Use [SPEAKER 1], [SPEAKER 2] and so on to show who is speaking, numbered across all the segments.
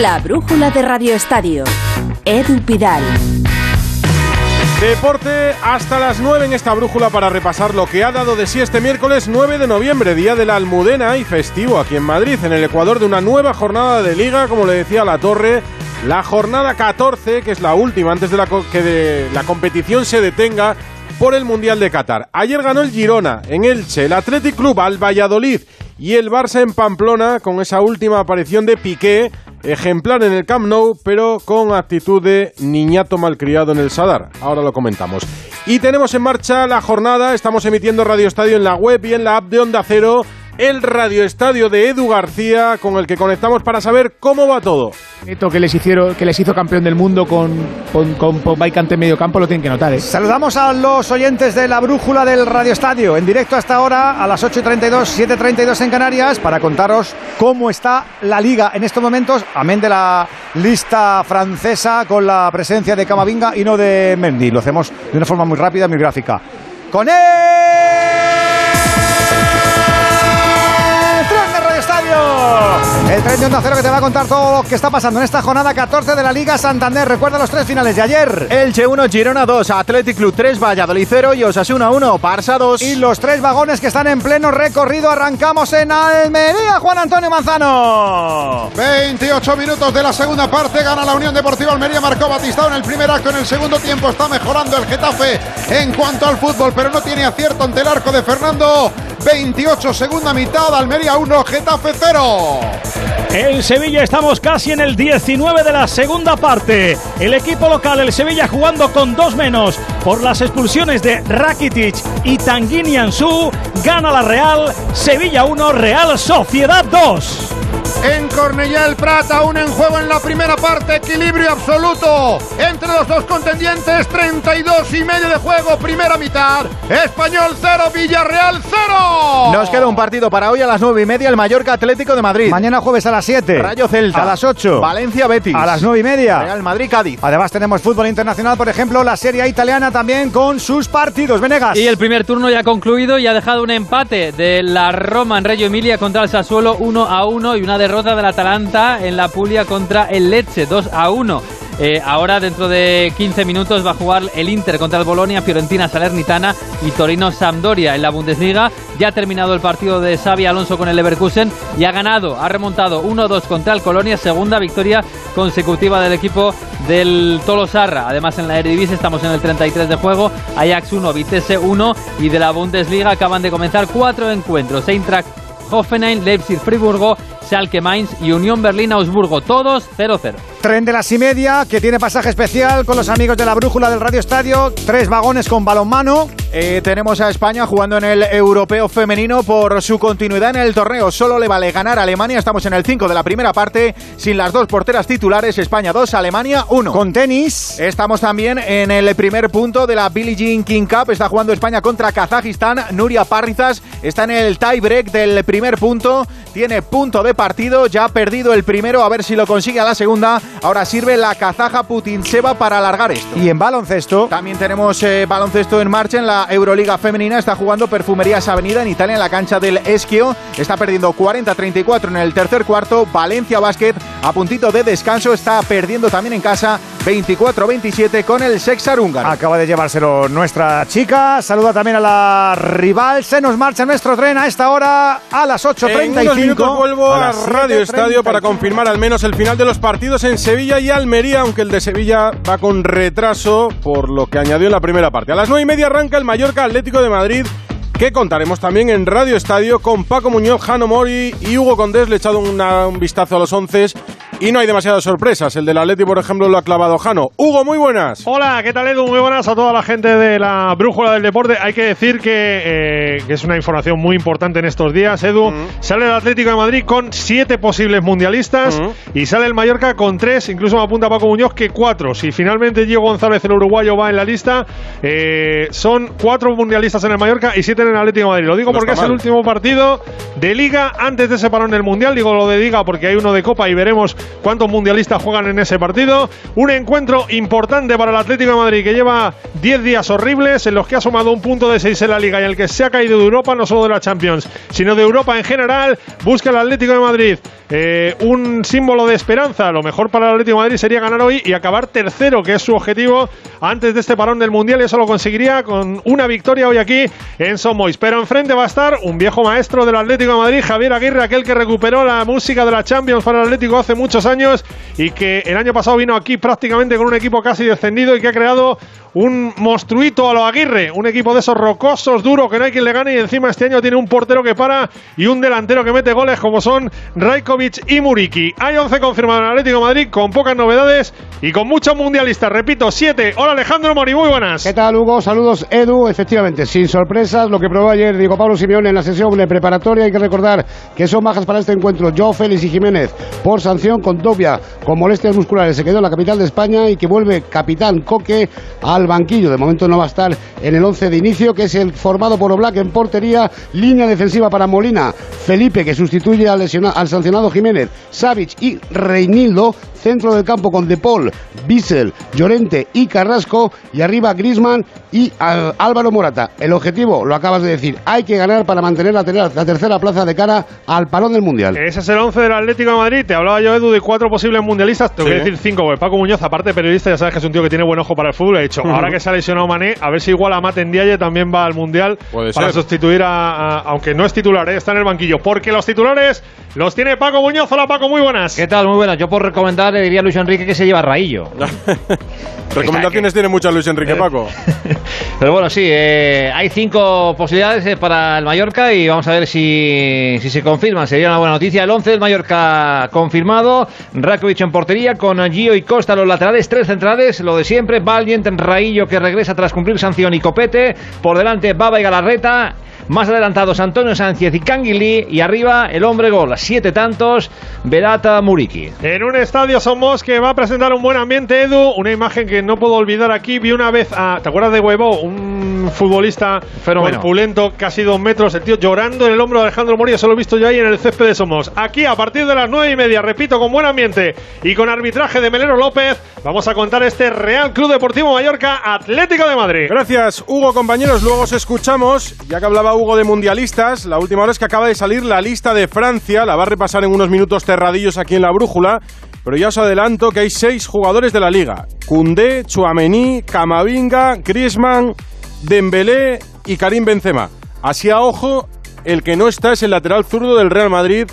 [SPEAKER 1] La brújula de Radio Estadio. Edu Pidal.
[SPEAKER 2] Deporte hasta las 9 en esta brújula para repasar lo que ha dado de sí este miércoles 9 de noviembre, día de la Almudena y festivo aquí en Madrid, en el Ecuador, de una nueva jornada de liga, como le decía la Torre, la jornada 14, que es la última antes de la que de la competición se detenga por el Mundial de Qatar. Ayer ganó el Girona en Elche, el Athletic Club al Valladolid y el Barça en Pamplona con esa última aparición de Piqué ejemplar en el Camp Nou, pero con actitud de niñato malcriado en el Sadar. Ahora lo comentamos. Y tenemos en marcha la jornada, estamos emitiendo Radio Estadio en la web y en la app de Onda Cero el Radio Estadio de Edu García, con el que conectamos para saber cómo va todo.
[SPEAKER 3] Esto que les, hicieron, que les hizo campeón del mundo con, con, con, en medio campo lo tienen que notar. ¿eh?
[SPEAKER 4] Saludamos a los oyentes de la brújula del Radio Estadio, en directo hasta ahora a las 8.32, 7.32 en Canarias, para contaros cómo está la liga en estos momentos, amén de la lista francesa con la presencia de Camavinga y no de Mendy. Lo hacemos de una forma muy rápida, muy gráfica. ¡Con él! Oh! El tren de Onda Cero que te va a contar todo lo que está pasando en esta jornada 14 de la Liga Santander. Recuerda los tres finales de ayer.
[SPEAKER 5] Elche 1, Girona 2, Athletic Club 3, Valladolid 0 y Osasuna 1, Barça 2.
[SPEAKER 4] Y los tres vagones que están en pleno recorrido. Arrancamos en Almería, Juan Antonio Manzano.
[SPEAKER 6] 28 minutos de la segunda parte. Gana la Unión Deportiva Almería. Marcó Batistao en el primer acto. En el segundo tiempo está mejorando el Getafe en cuanto al fútbol, pero no tiene acierto ante el arco de Fernando. 28, segunda mitad, Almería 1, Getafe 0.
[SPEAKER 7] En Sevilla estamos casi en el 19 de la segunda parte. El equipo local, el Sevilla, jugando con dos menos por las expulsiones de Rakitic y Tanguini Ansu, gana la Real. Sevilla 1, Real Sociedad 2
[SPEAKER 6] en Cornellá el Prat, aún en juego en la primera parte, equilibrio absoluto entre los dos contendientes, 32 y medio de juego, primera mitad, Español 0, Villarreal 0.
[SPEAKER 5] Nos queda un partido para hoy a las 9 y media, el Mallorca Atlético de Madrid.
[SPEAKER 4] Mañana jueves a las 7.
[SPEAKER 5] Rayo Celta.
[SPEAKER 4] A las 8.
[SPEAKER 5] Valencia Betis.
[SPEAKER 4] A las 9 y media.
[SPEAKER 5] Real Madrid Cádiz.
[SPEAKER 4] Además tenemos fútbol internacional, por ejemplo, la Serie italiana también con sus partidos. Venegas.
[SPEAKER 8] Y el primer turno ya ha concluido y ha dejado un empate de la Roma en Reggio Emilia contra el Sassuolo 1 a 1 y una derrota del Atalanta en la Puglia contra el Lecce 2 a 1. Eh, ahora, dentro de 15 minutos, va a jugar el Inter contra el Bolonia, Fiorentina Salernitana y Torino Sampdoria en la Bundesliga. Ya ha terminado el partido de Xavi Alonso con el Leverkusen y ha ganado, ha remontado 1-2 contra el Colonia, segunda victoria consecutiva del equipo del Tolosarra. Además, en la Eredivisie estamos en el 33 de juego, Ajax 1, Vitesse 1 y de la Bundesliga acaban de comenzar cuatro encuentros. Eintracht Hoffenheim, Leipzig, Friburgo, Schalke Mainz y Unión Berlín Augsburgo, todos 0-0.
[SPEAKER 4] Tren de las y media que tiene pasaje especial con los amigos de la brújula del Radio Estadio, tres vagones con balonmano.
[SPEAKER 5] Eh, tenemos a España jugando en el europeo femenino por su continuidad en el torneo. Solo le vale ganar a Alemania. Estamos en el 5 de la primera parte sin las dos porteras titulares. España 2, Alemania 1.
[SPEAKER 4] Con tenis.
[SPEAKER 5] Estamos también en el primer punto de la Billie Jean King Cup. Está jugando España contra Kazajistán. Nuria Parrizas está en el tie break del primer punto. Tiene punto de partido. Ya ha perdido el primero. A ver si lo consigue a la segunda. Ahora sirve la kazaja Putinseva para alargar esto.
[SPEAKER 4] Y en baloncesto.
[SPEAKER 5] También tenemos eh, baloncesto en marcha en la Euroliga Femenina está jugando Perfumerías Avenida en Italia en la cancha del Esquio. Está perdiendo 40-34 en el tercer cuarto. Valencia Basket a puntito de descanso está perdiendo también en casa 24-27 con el Sexar húngaro.
[SPEAKER 4] Acaba de llevárselo nuestra chica. Saluda también a la rival. Se nos marcha nuestro tren a esta hora a las 8.35. En
[SPEAKER 2] minutos vuelvo a, Radio Estadio para confirmar al menos el final de los partidos en Sevilla y Almería, aunque el de Sevilla va con retraso por lo que añadió en la primera parte. A las 9 y media arranca el Mallorca Atlético de Madrid que contaremos también en Radio Estadio con Paco Muñoz, Jano Mori y Hugo Condés. Le he echado un vistazo a los once y no hay demasiadas sorpresas. El del Atleti, por ejemplo, lo ha clavado Jano. Hugo, muy buenas.
[SPEAKER 9] Hola, ¿qué tal Edu? Muy buenas a toda la gente de la Brújula del Deporte. Hay que decir que, eh, es una información muy importante en estos días, Edu. Sale el Atlético de Madrid con siete posibles mundialistas y sale el Mallorca con tres, incluso me apunta Paco Muñoz que cuatro. Si finalmente Diego González, el uruguayo, va en la lista, eh, son cuatro mundialistas en el Mallorca y siete en el Atlético de Madrid. Lo digo porque es el último partido de Liga antes de ese parón del Mundial. Digo lo de Liga porque hay uno de Copa y veremos cuántos mundialistas juegan en ese partido. Un encuentro importante para el Atlético de Madrid que lleva 10 días horribles en los que ha sumado un punto de 6 en la liga y el que se ha caído de Europa, no solo de la Champions, sino de Europa en general. Busca el Atlético de Madrid eh, un símbolo de esperanza. Lo mejor para el Atlético de Madrid sería ganar hoy y acabar tercero, que es su objetivo antes de este parón del Mundial. Y eso lo conseguiría con una victoria hoy aquí en Somois. Pero enfrente va a estar un viejo maestro del Atlético de Madrid, Javier Aguirre, aquel que recuperó la música de la Champions para el Atlético hace muchos años y que el año pasado vino aquí prácticamente con un equipo casi descendido y que ha creado un monstruito a lo Aguirre, un equipo de esos rocosos, duros, que no hay quien le gane y encima este año tiene un portero que para y un delantero que mete goles como son Rajkovic y Muriki. Hay 11 confirmados en Atlético Madrid con pocas novedades y con muchos mundialistas. Repito, 7. Hola Alejandro Mori, muy buenas.
[SPEAKER 10] ¿Qué tal Hugo? Saludos Edu. Efectivamente, sin sorpresas, lo que probó ayer Diego Pablo Simeone en la sesión de preparatoria. Hay que recordar que son bajas para este encuentro Joe Félix y Jiménez por sanción con Dobia con molestias musculares. Se quedó en la capital de España y que vuelve capitán Coque al banquillo. De momento no va a estar en el 11 de inicio, que es el formado por Oblak en portería, línea defensiva para Molina, Felipe, que sustituye al, al sancionado Jiménez, Savic y Reinildo, centro del campo con De Paul, Bissell, Llorente y Carrasco, y arriba Grisman y Álvaro Morata. El objetivo, lo acabas de decir, hay que ganar para mantener la, tercera plaza de cara al palón del Mundial.
[SPEAKER 9] Ese es el 11 del Atlético de Madrid. Te hablaba yo, Edu, de cuatro posibles mundialistas. Te voy a decir cinco, porque Paco Muñoz, aparte de periodista, ya sabes que es un tío que tiene buen ojo para el fútbol. He dicho, ahora que se ha lesionado Mané, a ver si igual a Maten también va al Mundial para sustituir a, aunque no es titular, ¿eh? está en el banquillo. Porque los titulares los tiene Paco Muñoz. Hola Paco, muy buenas.
[SPEAKER 11] ¿Qué tal? Muy buenas. Yo por recomendar le diría Luis Enrique que se lleva Raillo.
[SPEAKER 2] Recomendaciones tiene muchas Luis Enrique Paco.
[SPEAKER 11] Pero bueno, sí, eh, hay cinco posibilidades eh, para el Mallorca y vamos a ver si, si se confirman. Sería una buena noticia. El 11 del Mallorca confirmado. Rakovic en portería con Gio y Costa los laterales, tres centrales, lo de siempre. Valiant, Raillo que regresa tras cumplir sanción y Copete. Por delante Baba y Galarreta. Más adelantados Antonio Sánchez y Canguilí. Y arriba el hombre gol, siete tantos, Berata Muriki.
[SPEAKER 9] En un estadio Somos que va a presentar un buen ambiente, Edu. Una imagen que no puedo olvidar aquí. Vi una vez a. ¿Te acuerdas de Huevo? Un futbolista corpulento, casi dos metros. El tío llorando en el hombro de Alejandro Mori. Eso lo he visto yo ahí en el césped de Somos. Aquí a partir de las nueve y media, repito, con buen ambiente y con arbitraje de Melero López, vamos a contar este Real Club Deportivo Mallorca Atlético de Madrid.
[SPEAKER 2] Gracias, Hugo, compañeros. Luego os escuchamos. Ya que hablaba Hugo de mundialistas, la última hora es que acaba de salir la lista de Francia, la va a repasar en unos minutos cerradillos aquí en la brújula, pero ya os adelanto que hay seis jugadores de la liga. Koundé, Chouameni, Camavinga, Griezmann, Dembélé y Karim Benzema. Así a ojo, el que no está es el lateral zurdo del Real Madrid,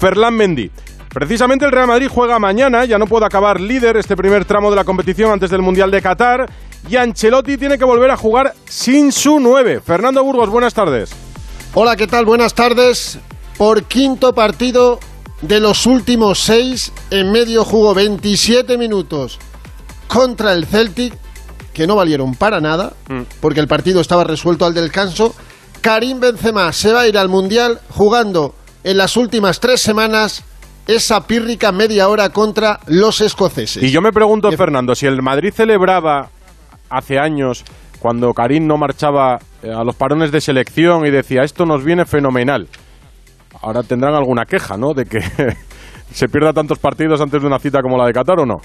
[SPEAKER 2] Ferland Mendy. Precisamente el Real Madrid juega mañana, ya no puede acabar líder este primer tramo de la competición antes del Mundial de Qatar y Ancelotti tiene que volver a jugar sin su 9. Fernando Burgos, buenas tardes.
[SPEAKER 12] Hola, ¿qué tal? Buenas tardes. Por quinto partido de los últimos seis, en medio jugó 27 minutos contra el Celtic, que no valieron para nada, mm. porque el partido estaba resuelto al descanso. Karim Benzema se va a ir al Mundial jugando en las últimas tres semanas esa pírrica media hora contra los escoceses.
[SPEAKER 2] Y yo me pregunto, Fernando, si el Madrid celebraba hace años cuando Karim no marchaba eh, a los parones de selección y decía esto nos viene fenomenal. Ahora tendrán alguna queja, ¿no? De que se pierda tantos partidos antes de una cita como la de Qatar o no.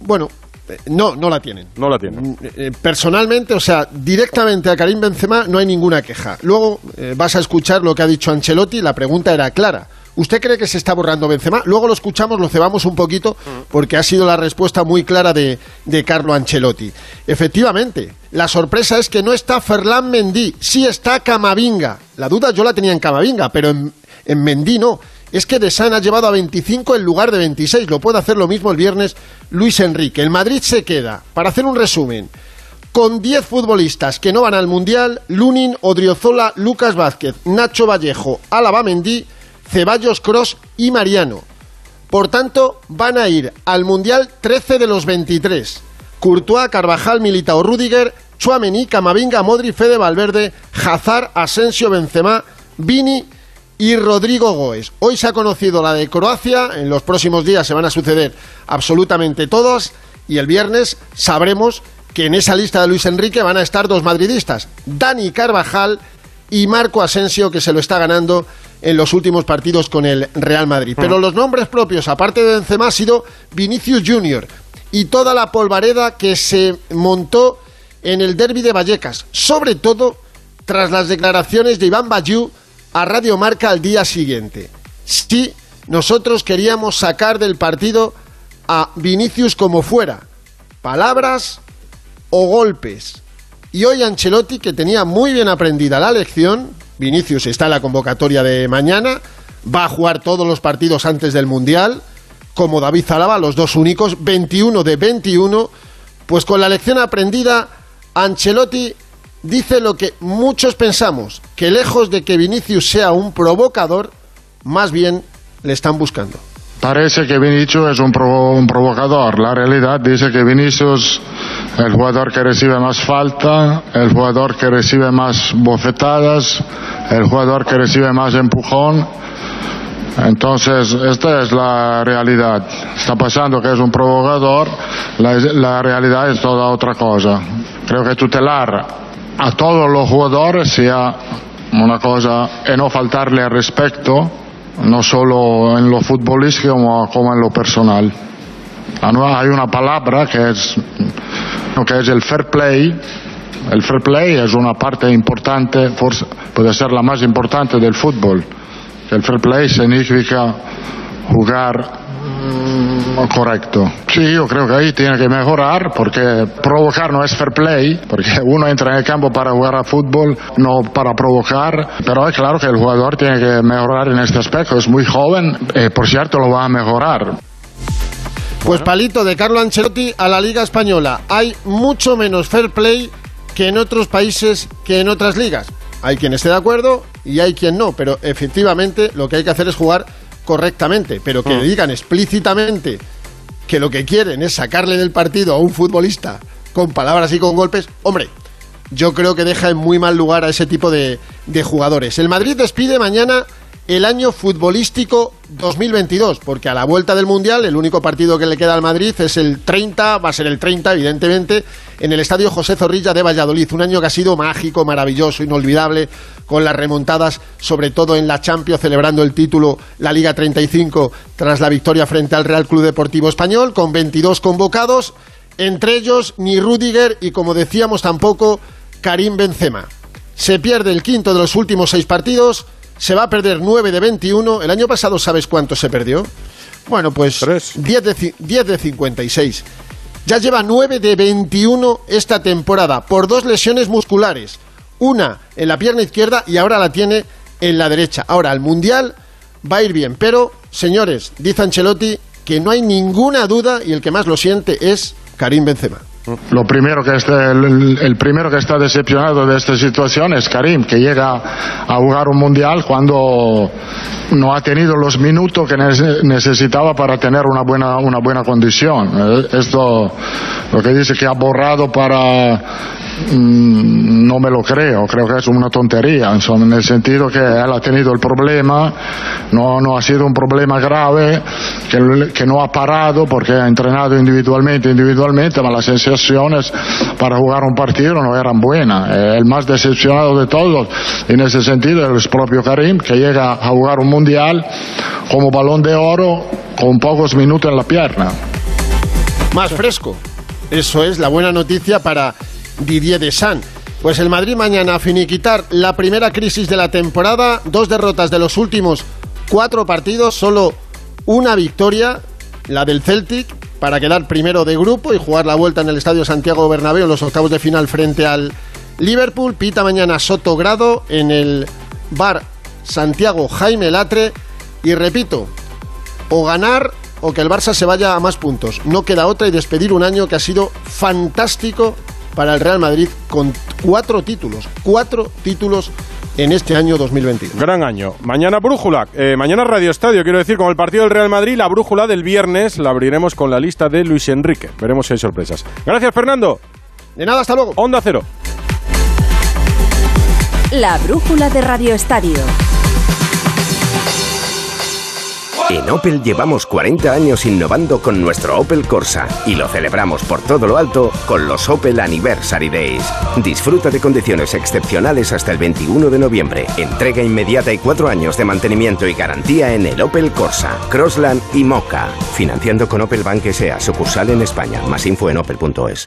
[SPEAKER 12] Bueno, eh, no, no la tienen.
[SPEAKER 2] No la tienen.
[SPEAKER 12] Mm, eh, personalmente, o sea, directamente a Karim Benzema no hay ninguna queja. Luego vas a escuchar lo que ha dicho Ancelotti. La pregunta era clara. ¿Usted cree que se está borrando Benzema? Luego lo escuchamos, lo cebamos un poquito, porque ha sido la respuesta muy clara de, Carlo Ancelotti. Efectivamente, la sorpresa es que no está Ferland Mendy, sí está Camavinga. La duda yo la tenía en Camavinga, pero en, en Mendy no. Es que De San ha llevado a 25 en lugar de 26. Lo puede hacer lo mismo el viernes Luis Enrique. El Madrid se queda, para hacer un resumen, con 10 futbolistas que no van al Mundial, Lunin, Odriozola, Lucas Vázquez, Nacho Vallejo, Álava Mendy Ceballos Cross y Mariano. Por tanto, van a ir al Mundial 13 de los 23. Courtois, Carvajal, Militao, Rudiger, Chuamení, Camavinga, Modri, Fede Valverde, Hazard, Asensio, Benzema, Vini y Rodrigo Goes. Hoy se ha conocido la de Croacia, en los próximos días se van a suceder absolutamente todos y el viernes sabremos que en esa lista de Luis Enrique van a estar dos madridistas, Dani Carvajal y Marco Asensio, que se lo está ganando en los últimos partidos con el Real Madrid. Pero los nombres propios, aparte de Benzema, ha sido Vinicius Junior y toda la polvareda que se montó en el derby de Vallecas, sobre todo tras las declaraciones de Iván Bayú a Radio Marca al día siguiente. Sí, nosotros queríamos sacar del partido a Vinicius como fuera, palabras o golpes. Y hoy Ancelotti, que tenía muy bien aprendida la lección, Vinicius está en la convocatoria de mañana, va a jugar todos los partidos antes del Mundial, como David Zalaba, los dos únicos, 21 de 21, pues con la lección aprendida, Ancelotti dice lo que muchos pensamos, que lejos de que Vinicius sea un provocador, más bien le están buscando.
[SPEAKER 13] Parece que Vinicius es un, un, provocador. La realidad dice que Vinicius el jugador que recibe más falta, el jugador que recibe más bofetadas, el jugador que recibe más empujón. Entonces, esta es la realidad. Está pasando que es un provocador, la, la realidad es toda otra cosa. Creo que tutelar a todos los jugadores sea una cosa y no faltarle al respeto no solo en lo futbolístico como en lo personal. Hay una palabra que es, que es el fair play. El fair play es una parte importante, puede ser la más importante del fútbol. El fair play significa jugar correcto. Sí, yo creo que ahí tiene que mejorar porque provocar no es fair play, porque uno entra en el campo para jugar a fútbol, no para provocar, pero es claro que el jugador tiene que mejorar en este aspecto, es muy joven, eh, por cierto lo va a mejorar.
[SPEAKER 12] Pues palito de Carlo Ancelotti a la Liga Española. Hay mucho menos fair play que en otros países, que en otras ligas. Hay quien esté de acuerdo y hay quien no, pero efectivamente lo que hay que hacer es jugar correctamente, pero que le digan explícitamente que lo que quieren es sacarle del partido a un futbolista con palabras y con golpes, hombre, yo creo que deja en muy mal lugar a ese tipo de, de jugadores. El Madrid despide mañana el año futbolístico 2022, porque a la vuelta del Mundial el único partido que le queda al Madrid es el 30, va a ser el 30 evidentemente, en el Estadio José Zorrilla de Valladolid, un año que ha sido mágico, maravilloso, inolvidable, con las remontadas, sobre todo en la Champions, celebrando el título, la Liga 35, tras la victoria frente al Real Club Deportivo Español, con 22 convocados, entre ellos ni Rudiger y, como decíamos, tampoco Karim Benzema. Se pierde el quinto de los últimos seis partidos, se va a perder 9 de 21. El año pasado, ¿sabes cuánto se perdió? Bueno, pues 10 de, 10 de 56. Ya lleva 9 de 21 esta temporada por dos lesiones musculares. Una en la pierna izquierda y ahora la tiene en la derecha. Ahora, al Mundial va a ir bien. Pero, señores, dice Ancelotti que no hay ninguna duda y el que más lo siente es Karim Benzema.
[SPEAKER 13] Lo primero que está, el, el, primero que está decepcionado de esta situación es Karim, que llega a jugar un mundial cuando no ha tenido los minutos que necesitaba para tener una buena, una buena condición. Eh, esto, lo que dice que ha borrado para Mm, no me lo creo, creo que es una tontería, en el sentido que él ha tenido el problema, no, no ha sido un problema grave, que, que, no ha parado porque ha entrenado individualmente, individualmente, pero las sensaciones para jugar un partido no eran buenas. Eh, el más decepcionado de todos, en ese sentido, es el propio Karim, que llega a jugar un mundial como balón de oro con pocos minutos en la pierna.
[SPEAKER 12] Más fresco. Eso es la buena noticia para Didier Deschamps. Pues el Madrid mañana a finiquitar la primera crisis de la temporada, dos derrotas de los últimos cuatro partidos, solo una victoria, la del Celtic, para quedar primero de grupo y jugar la vuelta en el Estadio Santiago Bernabéu en los octavos de final frente al Liverpool. Pita mañana Soto Grado en el bar Santiago Jaime Latre. Y repito, o ganar o que el Barça se vaya a más puntos. No queda otra y despedir un año que ha sido fantástico para el Real Madrid con cuatro títulos, cuatro títulos en este año 2021.
[SPEAKER 2] Gran año. Mañana brújula, eh, mañana Radio Estadio, quiero decir, con el partido del Real Madrid, la brújula del viernes la abriremos con la lista de Luis Enrique. Veremos si hay sorpresas. Gracias, Fernando.
[SPEAKER 12] De nada, hasta luego.
[SPEAKER 2] Onda Cero.
[SPEAKER 1] La brújula de Radio Estadio.
[SPEAKER 14] En Opel llevamos 40 años innovando con nuestro Opel Corsa y lo celebramos por todo lo alto con los Opel Anniversary Days. Disfruta de condiciones excepcionales hasta el 21 de noviembre. Entrega inmediata y 4 años de mantenimiento y garantía en el Opel Corsa, Crossland y Mocha. Financiando con Opel Bank S.A. sucursal en España. Más info en opel.es.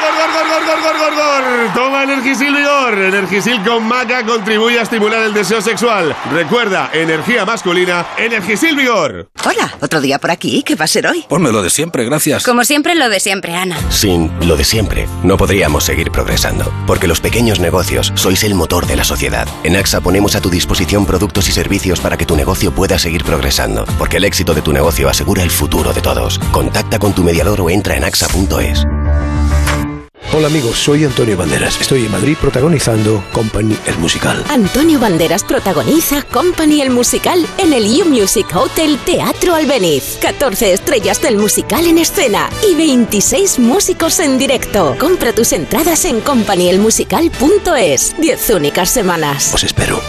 [SPEAKER 15] Toma Energisil Vigor. Energisil con maca contribuye a estimular el deseo sexual. Recuerda, energía masculina, Energisil Vigor.
[SPEAKER 16] Hola, otro día por aquí. ¿Qué va a ser hoy?
[SPEAKER 17] Ponme lo de siempre, gracias.
[SPEAKER 18] Como siempre, lo de siempre, Ana.
[SPEAKER 17] Sin lo de siempre, no podríamos seguir progresando, porque los pequeños negocios sois el motor de la sociedad. En AXA ponemos a tu disposición productos y servicios para que tu negocio pueda seguir progresando, porque el éxito de tu negocio asegura el futuro de todos. Contacta con tu mediador o entra en axa.es.
[SPEAKER 19] Hola amigos, soy Antonio Banderas. Estoy en Madrid protagonizando Company el musical.
[SPEAKER 20] Antonio Banderas protagoniza Company el musical en el U Music Hotel Teatro Albeniz. 14 estrellas del musical en escena y 26 músicos en directo. Compra tus entradas en companyelmusical.es. 10 únicas semanas.
[SPEAKER 19] Os espero.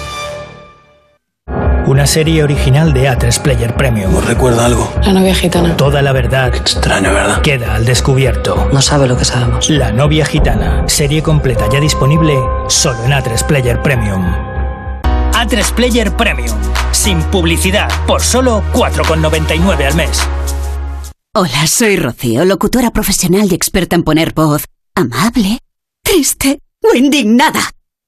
[SPEAKER 21] Una serie original de A3 Player Premium.
[SPEAKER 19] ¿Os recuerda algo?
[SPEAKER 22] La novia gitana.
[SPEAKER 21] Toda la verdad
[SPEAKER 19] Extraño, ¿verdad?
[SPEAKER 21] queda al descubierto.
[SPEAKER 22] No sabe lo que sabemos.
[SPEAKER 21] La novia gitana. Serie completa ya disponible solo en A3 Player Premium. A3 Player Premium. Sin publicidad. Por solo 4,99 al mes.
[SPEAKER 23] Hola, soy Rocío, locutora profesional y experta en poner voz amable, triste o indignada.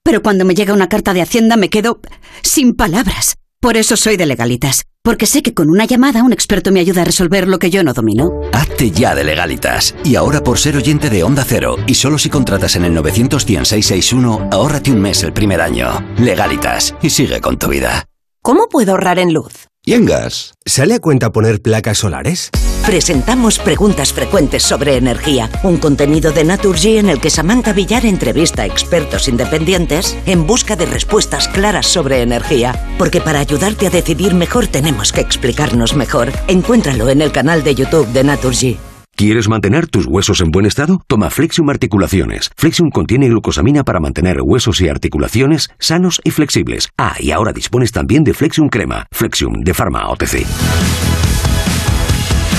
[SPEAKER 23] Pero cuando me llega una carta de Hacienda me quedo sin palabras. Por eso soy de legalitas, porque sé que con una llamada un experto me ayuda a resolver lo que yo no domino.
[SPEAKER 24] Hazte ya de legalitas. Y ahora por ser oyente de Onda Cero, y solo si contratas en el 91661, ahórrate un mes el primer año. Legalitas, y sigue con tu vida.
[SPEAKER 25] ¿Cómo puedo ahorrar en luz?
[SPEAKER 26] ¿Y en gas? ¿Sale a cuenta poner placas solares?
[SPEAKER 25] Presentamos preguntas frecuentes sobre energía, un contenido de Naturgy en el que Samantha Villar entrevista a expertos independientes en busca de respuestas claras sobre energía. Porque para ayudarte a decidir mejor tenemos que explicarnos mejor. Encuéntralo en el canal de YouTube de Naturgy.
[SPEAKER 26] ¿Quieres mantener tus huesos en buen estado? Toma Flexium Articulaciones. Flexium contiene glucosamina para mantener huesos y articulaciones sanos y flexibles. Ah, y ahora dispones también de Flexium Crema. Flexium de Pharma OTC.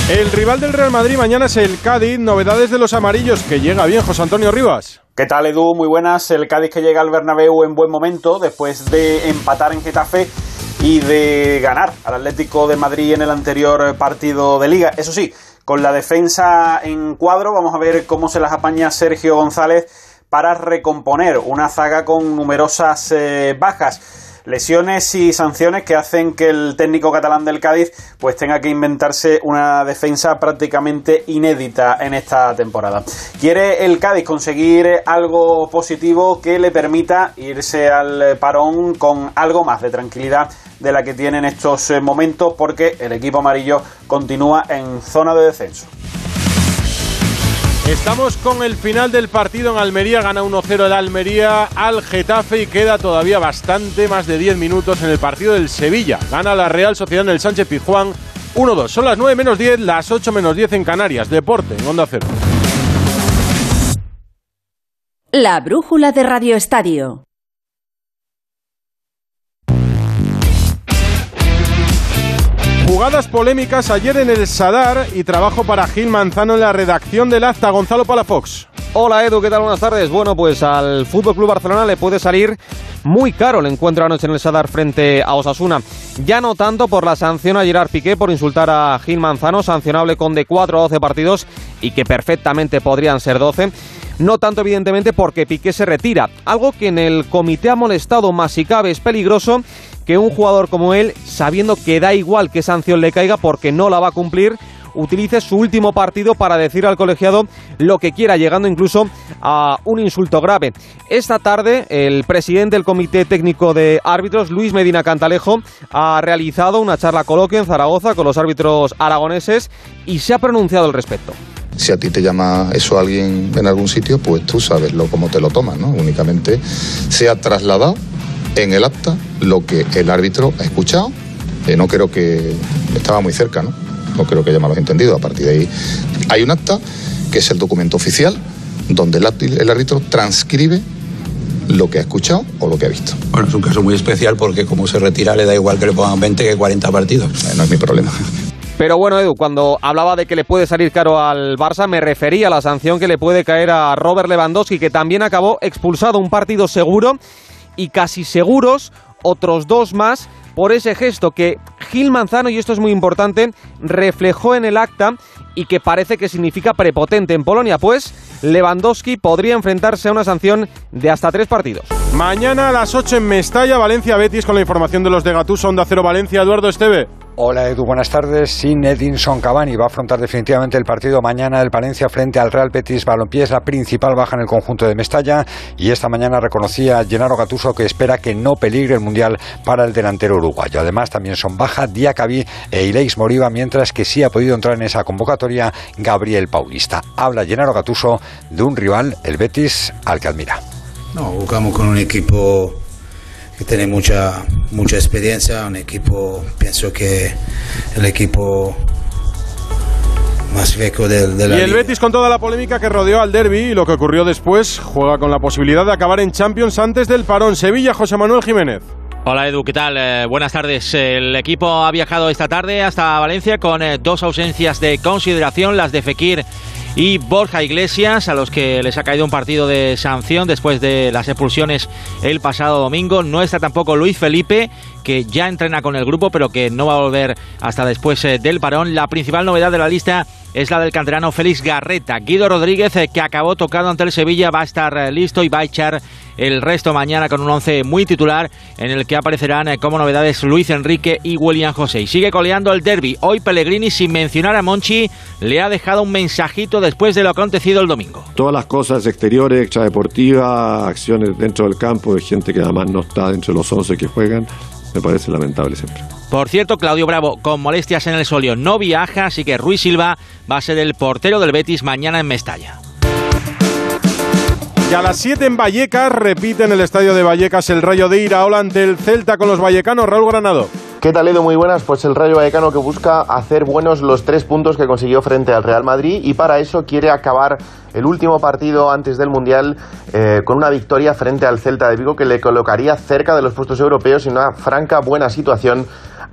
[SPEAKER 2] El rival del Real Madrid mañana es el Cádiz. Novedades de los amarillos que llega bien José Antonio Rivas.
[SPEAKER 27] ¿Qué tal, Edu? Muy buenas. El Cádiz que llega al Bernabéu en buen momento después de empatar en Getafe y de ganar al Atlético de Madrid en el anterior partido de Liga. Eso sí, con la defensa en cuadro, vamos a ver cómo se las apaña Sergio González para recomponer una zaga con numerosas eh, bajas lesiones y sanciones que hacen que el técnico catalán del Cádiz pues tenga que inventarse una defensa prácticamente inédita en esta temporada. Quiere el Cádiz conseguir algo positivo que le permita irse al parón con algo más de tranquilidad de la que tiene en estos momentos porque el equipo amarillo continúa en zona de descenso.
[SPEAKER 2] Estamos con el final del partido en Almería. Gana 1-0 el Almería al Getafe y queda todavía bastante, más de 10 minutos en el partido del Sevilla. Gana la Real Sociedad en el Sánchez Pizjuán 1-2. Son las 9 menos 10, las 8 menos 10 en Canarias. Deporte en Onda Cero.
[SPEAKER 1] La brújula de Radio Estadio.
[SPEAKER 2] Jugadas polémicas ayer en el Sadar y trabajo para Gil Manzano en la redacción del acta. Gonzalo Palafox.
[SPEAKER 28] Hola Edu, ¿qué tal? Buenas tardes. Bueno, pues al Fútbol Club Barcelona le puede salir muy caro el encuentro anoche en el Sadar frente a Osasuna. Ya no tanto por la sanción a Gerard Piqué por insultar a Gil Manzano, sancionable con de 4 a 12 partidos y que perfectamente podrían ser 12. No tanto evidentemente porque Piqué se retira, algo que en el comité ha molestado más si cabe es peligroso que un jugador como él, sabiendo que da igual qué sanción le caiga porque no la va a cumplir, utilice su último partido para decir al colegiado lo que quiera, llegando incluso a un insulto grave. Esta tarde, el presidente del Comité Técnico de Árbitros, Luis Medina Cantalejo, ha realizado una charla coloquio en Zaragoza con los árbitros aragoneses y se ha pronunciado al respecto.
[SPEAKER 29] Si a ti te llama eso alguien en algún sitio, pues tú sabes lo, cómo te lo tomas, ¿no? Únicamente se ha trasladado en el acta lo que el árbitro ha escuchado. Eh, no creo que estaba muy cerca, ¿no? No creo que haya malos entendido. A partir de ahí hay un acta que es el documento oficial donde el, el árbitro transcribe lo que ha escuchado o lo que ha visto.
[SPEAKER 30] Bueno, es un caso muy especial porque como se retira le da igual que le pongan 20 que 40 partidos.
[SPEAKER 29] Eh, no es mi problema.
[SPEAKER 28] Pero bueno, Edu, cuando hablaba de que le puede salir caro al Barça, me refería a la sanción que le puede caer a Robert Lewandowski, que también acabó expulsado un partido seguro y casi seguros otros dos más por ese gesto que Gil Manzano, y esto es muy importante, reflejó en el acta y que parece que significa prepotente en Polonia, pues Lewandowski podría enfrentarse a una sanción de hasta tres partidos.
[SPEAKER 2] Mañana a las 8 en Mestalla, Valencia Betis, con la información de los de Gattuso, Onda Cero Valencia, Eduardo Esteve.
[SPEAKER 31] Hola Edu, buenas tardes. Sin Edinson Cavani va a afrontar definitivamente el partido mañana del Palencia frente al Real Betis Balompié. Es la principal baja en el conjunto de Mestalla y esta mañana reconocía Gennaro Gattuso que espera que no peligre el Mundial para el delantero uruguayo. Además también son baja Diacabí e Ileis Moriba, mientras que sí ha podido entrar en esa convocatoria Gabriel Paulista. Habla Gennaro Gattuso de un rival, el Betis, al que admira.
[SPEAKER 32] No, jugamos con un equipo que tiene mucha, mucha experiencia, un equipo, pienso que el equipo más viejo del de
[SPEAKER 2] Y el Betis con toda la polémica que rodeó al derby y lo que ocurrió después, juega con la posibilidad de acabar en Champions antes del parón. Sevilla, José Manuel Jiménez.
[SPEAKER 33] Hola Edu, ¿qué tal? Eh, buenas tardes. El equipo ha viajado esta tarde hasta Valencia con eh, dos ausencias de consideración, las de Fekir y Borja Iglesias, a los que les ha caído un partido de sanción después de las expulsiones el pasado domingo. No está tampoco Luis Felipe, que ya entrena con el grupo, pero que no va a volver hasta después eh, del parón. La principal novedad de la lista es la del canterano Félix Garreta. Guido Rodríguez, eh, que acabó tocado ante el Sevilla, va a estar eh, listo y va a echar el resto mañana con un once muy titular en el que aparecerán como novedades Luis Enrique y William José. Y sigue coleando el derby. Hoy Pellegrini, sin mencionar a Monchi, le ha dejado un mensajito después de lo acontecido el domingo.
[SPEAKER 34] Todas las cosas exteriores, extradeportivas, acciones dentro del campo de gente que además no está dentro de los 11 que juegan, me parece lamentable siempre.
[SPEAKER 33] Por cierto, Claudio Bravo, con molestias en el solio, no viaja, así que Ruiz Silva va a ser el portero del Betis mañana en Mestalla.
[SPEAKER 2] Y a las 7 en Vallecas, repite en el estadio de Vallecas el Rayo de Iraola ante el Celta con los vallecanos, Raúl Granado.
[SPEAKER 35] ¿Qué tal, Edu? Muy buenas. Pues el Rayo Vallecano que busca hacer buenos los tres puntos que consiguió frente al Real Madrid y para eso quiere acabar el último partido antes del Mundial eh, con una victoria frente al Celta de Vigo que le colocaría cerca de los puestos europeos y una franca buena situación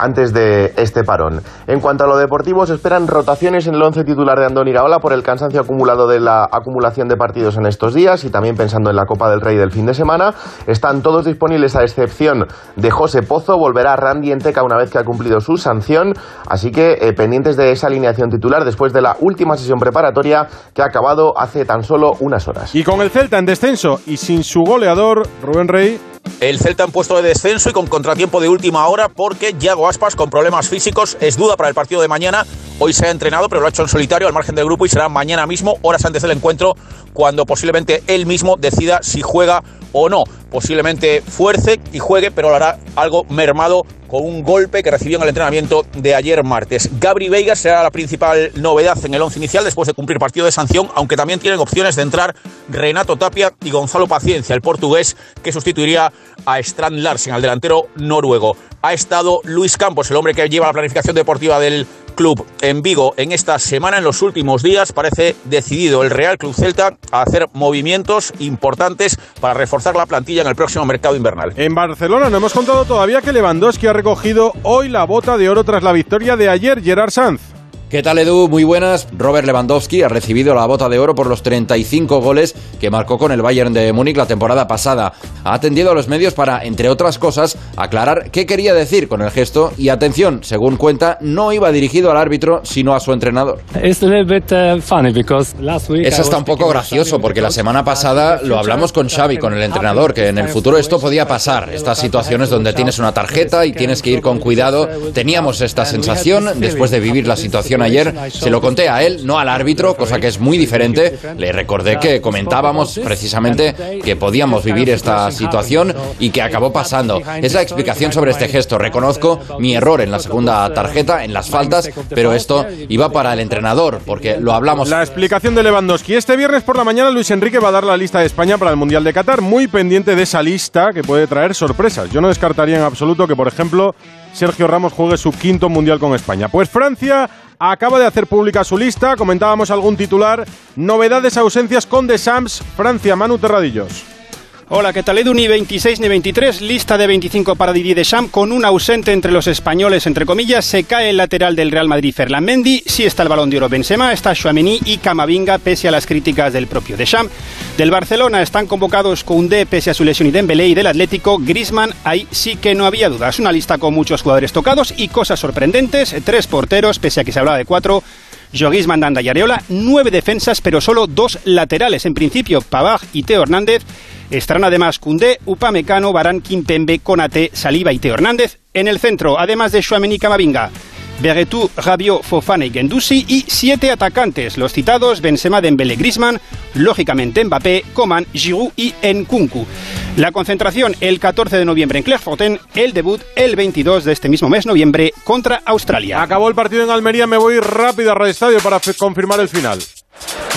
[SPEAKER 35] antes de este parón. En cuanto a lo deportivo, se esperan rotaciones en el once titular de Andón Iraola por el cansancio acumulado de la acumulación de partidos en estos días y también pensando en la Copa del Rey del fin de semana. Están todos disponibles a excepción de José Pozo, volverá Randy Enteca una vez que ha cumplido su sanción, así que eh, pendientes de esa alineación titular después de la última sesión preparatoria que ha acabado hace tan solo unas horas.
[SPEAKER 2] Y con el Celta en descenso y sin su goleador, Rubén Rey,
[SPEAKER 36] el Celta en puesto de descenso y con contratiempo de última hora porque Yago Con problemas físicos es duda para el partido de mañana. Hoy se ha entrenado pero lo ha hecho en solitario al margen del grupo y será mañana mismo, horas antes del encuentro, cuando posiblemente él mismo decida si juega o no. Posiblemente fuerce y juegue, pero lo hará algo mermado con un golpe que recibió en el entrenamiento de ayer martes. Gabri Veiga será la principal novedad en el once inicial después de cumplir partido de sanción, aunque también tienen opciones de entrar Renato Tapia y Gonzalo Paciencia, el portugués que sustituiría a Strand Larsen, al delantero noruego. Ha estado Luis Campos, el hombre que lleva la planificación deportiva del club en Vigo en esta semana, en los últimos días, parece decidido el Real Club Celta a hacer movimientos importantes para reforzar la plantilla en el próximo mercado invernal.
[SPEAKER 2] En Barcelona no hemos contado todavía que Lewandowski ha recogido hoy la bota de oro tras la victoria de ayer Gerard Sanz.
[SPEAKER 18] ¿Qué tal Edu? Muy buenas. Robert Lewandowski ha recibido la bota de oro por los 35 goles que marcó con el Bayern de Múnich la temporada pasada. Ha atendido a los medios para, entre otras cosas, aclarar qué quería decir con el gesto y atención, según cuenta, no iba dirigido al árbitro sino a su entrenador.
[SPEAKER 22] Es
[SPEAKER 18] hasta un poco gracioso porque la semana pasada lo hablamos con Xavi, con el entrenador, que en el futuro esto podía pasar. Estas situaciones donde tienes una tarjeta y tienes que ir con cuidado. Teníamos esta sensación después de vivir la situación ayer, se lo conté a él, no al árbitro, cosa que es muy diferente. Le recordé que comentábamos precisamente que podíamos vivir esta situación y que acabó pasando. Es la explicación sobre este gesto. Reconozco mi error en la segunda tarjeta, en las faltas, pero esto iba para el entrenador, porque lo hablamos.
[SPEAKER 2] La explicación de Lewandowski. Este viernes por la mañana Luis Enrique va a dar la lista de España para el Mundial de Qatar, muy pendiente de esa lista que puede traer sorpresas. Yo no descartaría en absoluto que, por ejemplo, Sergio Ramos juegue su quinto Mundial con España. Pues Francia acaba de hacer pública su lista, comentábamos algún titular, novedades, ausencias con The Sams, Francia, Manu Terradillos.
[SPEAKER 37] Hola, ¿qué tal? Edu ni 26 ni 23, lista de 25 para Didier Deschamps, con un ausente entre los españoles, entre comillas, se cae el lateral del Real Madrid Ferland Mendy, sí está el balón de oro Benzema, está Chouameni y Camavinga, pese a las críticas del propio Deschamps. Del Barcelona están convocados Koundé, pese a su lesión y Dembélé, y del Atlético, Griezmann, ahí sí que no había dudas. Una lista con muchos jugadores tocados y cosas sorprendentes, tres porteros, pese a que se hablaba de cuatro, Joguis Mandanda y Areola, nueve defensas, pero solo dos laterales. En principio, Pavard y Teo Hernández. Estarán además Cundé, Upamecano, Barán, Kimpembe, Conate, Saliba y Teo Hernández. En el centro, además de Chouameni Camavinga, Beretú, Rabiot, Fofana y Gendusi y siete atacantes, los citados Benzema, Dembélé, Griezmann, lógicamente Mbappé, Coman, Giroud y Nkunku. La concentración el 14 de noviembre en Clairefontaine, el debut el 22 de este mismo mes noviembre contra Australia.
[SPEAKER 2] Acabó el partido en Almería, me voy rápido a Radio Estadio para confirmar el final.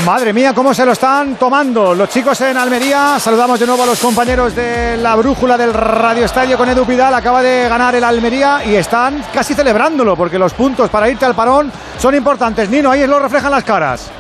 [SPEAKER 38] Madre mía, cómo se lo están tomando los chicos en Almería. Saludamos de nuevo a los compañeros de la brújula del Radio Estadio con Edu Pidal. Acaba de ganar el Almería y están casi celebrándolo porque los puntos para irte al parón son importantes. Nino, ahí lo reflejan las caras.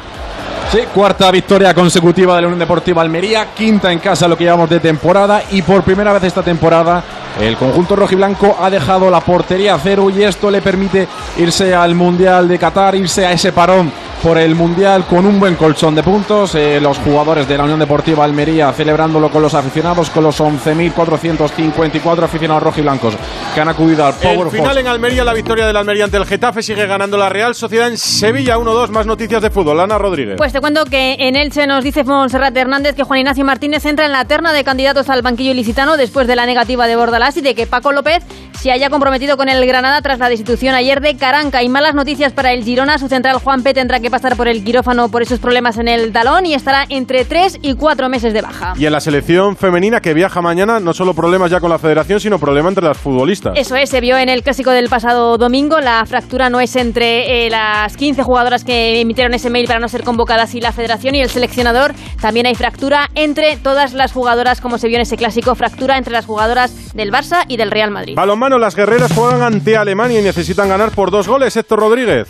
[SPEAKER 39] Sí, cuarta victoria consecutiva de la Unión Deportiva Almería, quinta en casa lo que llevamos de temporada y por primera vez esta temporada el conjunto rojiblanco ha dejado la portería a cero y esto le permite irse al Mundial de Qatar, irse a ese parón por el Mundial con un buen colchón de puntos. Eh, los jugadores de la Unión Deportiva Almería celebrándolo con los aficionados, con los 11.454 aficionados rojiblancos que han acudido al Power
[SPEAKER 2] El final en Almería, la victoria del Almería ante el Getafe, sigue ganando la Real Sociedad en Sevilla 1-2. Más noticias de fútbol. Ana Rodríguez.
[SPEAKER 40] Pues te cuento que en Elche nos dice Monserrat Hernández que Juan Ignacio Martínez entra en la terna de candidatos al banquillo ilicitano después de la negativa de Bordalás y de que Paco López se haya comprometido con el Granada tras la destitución ayer de Caranca. Y malas noticias para el Girona. Su central Juan P tendrá que pasar por el quirófano por esos problemas en el talón y estará entre 3 y 4 meses de baja.
[SPEAKER 2] Y en la selección femenina que viaja mañana, no solo problemas ya con la federación, sino problemas entre las futbolistas.
[SPEAKER 40] Eso es, se vio en el clásico del pasado domingo. La fractura no es entre eh, las 15 jugadoras que emitieron ese mail para no ser convocadas y la federación y el seleccionador. También hay fractura entre todas las jugadoras, como se vio en ese clásico, fractura entre las jugadoras del Barça y del Real Madrid.
[SPEAKER 2] Balonmano, las guerreras juegan ante Alemania y necesitan ganar por dos goles. Héctor Rodríguez.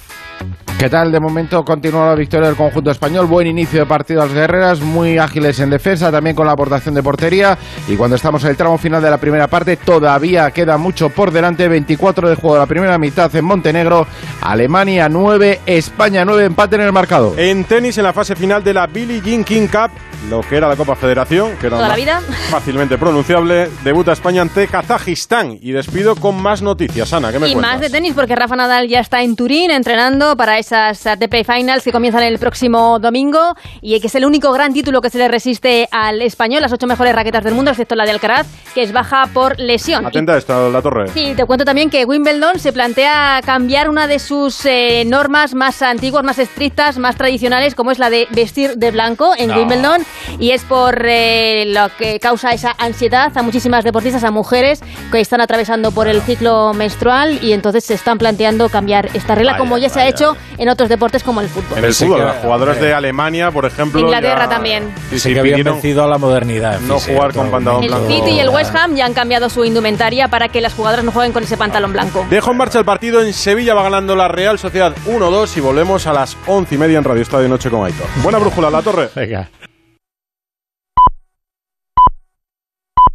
[SPEAKER 41] ¿Qué tal? De momento continúa la victoria del conjunto español. Buen inicio de partido a las guerreras, muy ágiles en defensa, también con la aportación de portería. Y cuando estamos en el tramo final de la primera parte, todavía queda mucho por delante. 24 de juego de la primera mitad en Montenegro. Alemania 9, España 9, empate en el marcado.
[SPEAKER 2] En tenis, en la fase final de la Billie Jean King Cup, lo que era la Copa Federación, que era
[SPEAKER 40] ¿Toda la vida?
[SPEAKER 2] fácilmente pronunciable, debuta España ante Kazajistán. Y despido con más noticias. Ana, ¿qué me
[SPEAKER 40] y
[SPEAKER 2] cuentas?
[SPEAKER 40] más de tenis porque Rafa Nadal ya está en Turín entrenando para esas ATP Finals que comienzan el próximo domingo y que es el único gran título que se le resiste al español, las ocho mejores raquetas del mundo, excepto la de Alcaraz, que es baja por lesión.
[SPEAKER 2] Atenta a esta, la torre.
[SPEAKER 40] Sí, te cuento también que Wimbledon se plantea cambiar una de sus eh, normas más antiguas, más estrictas, más tradicionales, como es la de vestir de blanco en
[SPEAKER 42] No.
[SPEAKER 40] Wimbledon, y es por eh, lo que causa esa ansiedad a muchísimas deportistas, a mujeres que están atravesando por el ciclo menstrual y entonces se están planteando cambiar esta regla,
[SPEAKER 2] Vaya,
[SPEAKER 40] como ya se ha hecho en otros deportes como el fútbol.
[SPEAKER 2] En el fútbol, las jugadoras de Alemania, por ejemplo.
[SPEAKER 40] Inglaterra
[SPEAKER 2] ya-
[SPEAKER 40] también.
[SPEAKER 2] Sí,
[SPEAKER 43] Sí
[SPEAKER 2] sí,
[SPEAKER 43] que habían vencido a la modernidad.
[SPEAKER 2] no jugar con pantalón
[SPEAKER 40] El
[SPEAKER 2] blanco.
[SPEAKER 40] City y el West Ham ya han cambiado su indumentaria para que las jugadoras no jueguen con ese pantalón blanco.
[SPEAKER 2] Dejo en marcha el partido en Sevilla, va ganando la Real Sociedad 1-2 y volvemos a las 11 y media en Radio Estadio Noche con Aitor. Buena brújula, la torre.
[SPEAKER 43] Venga.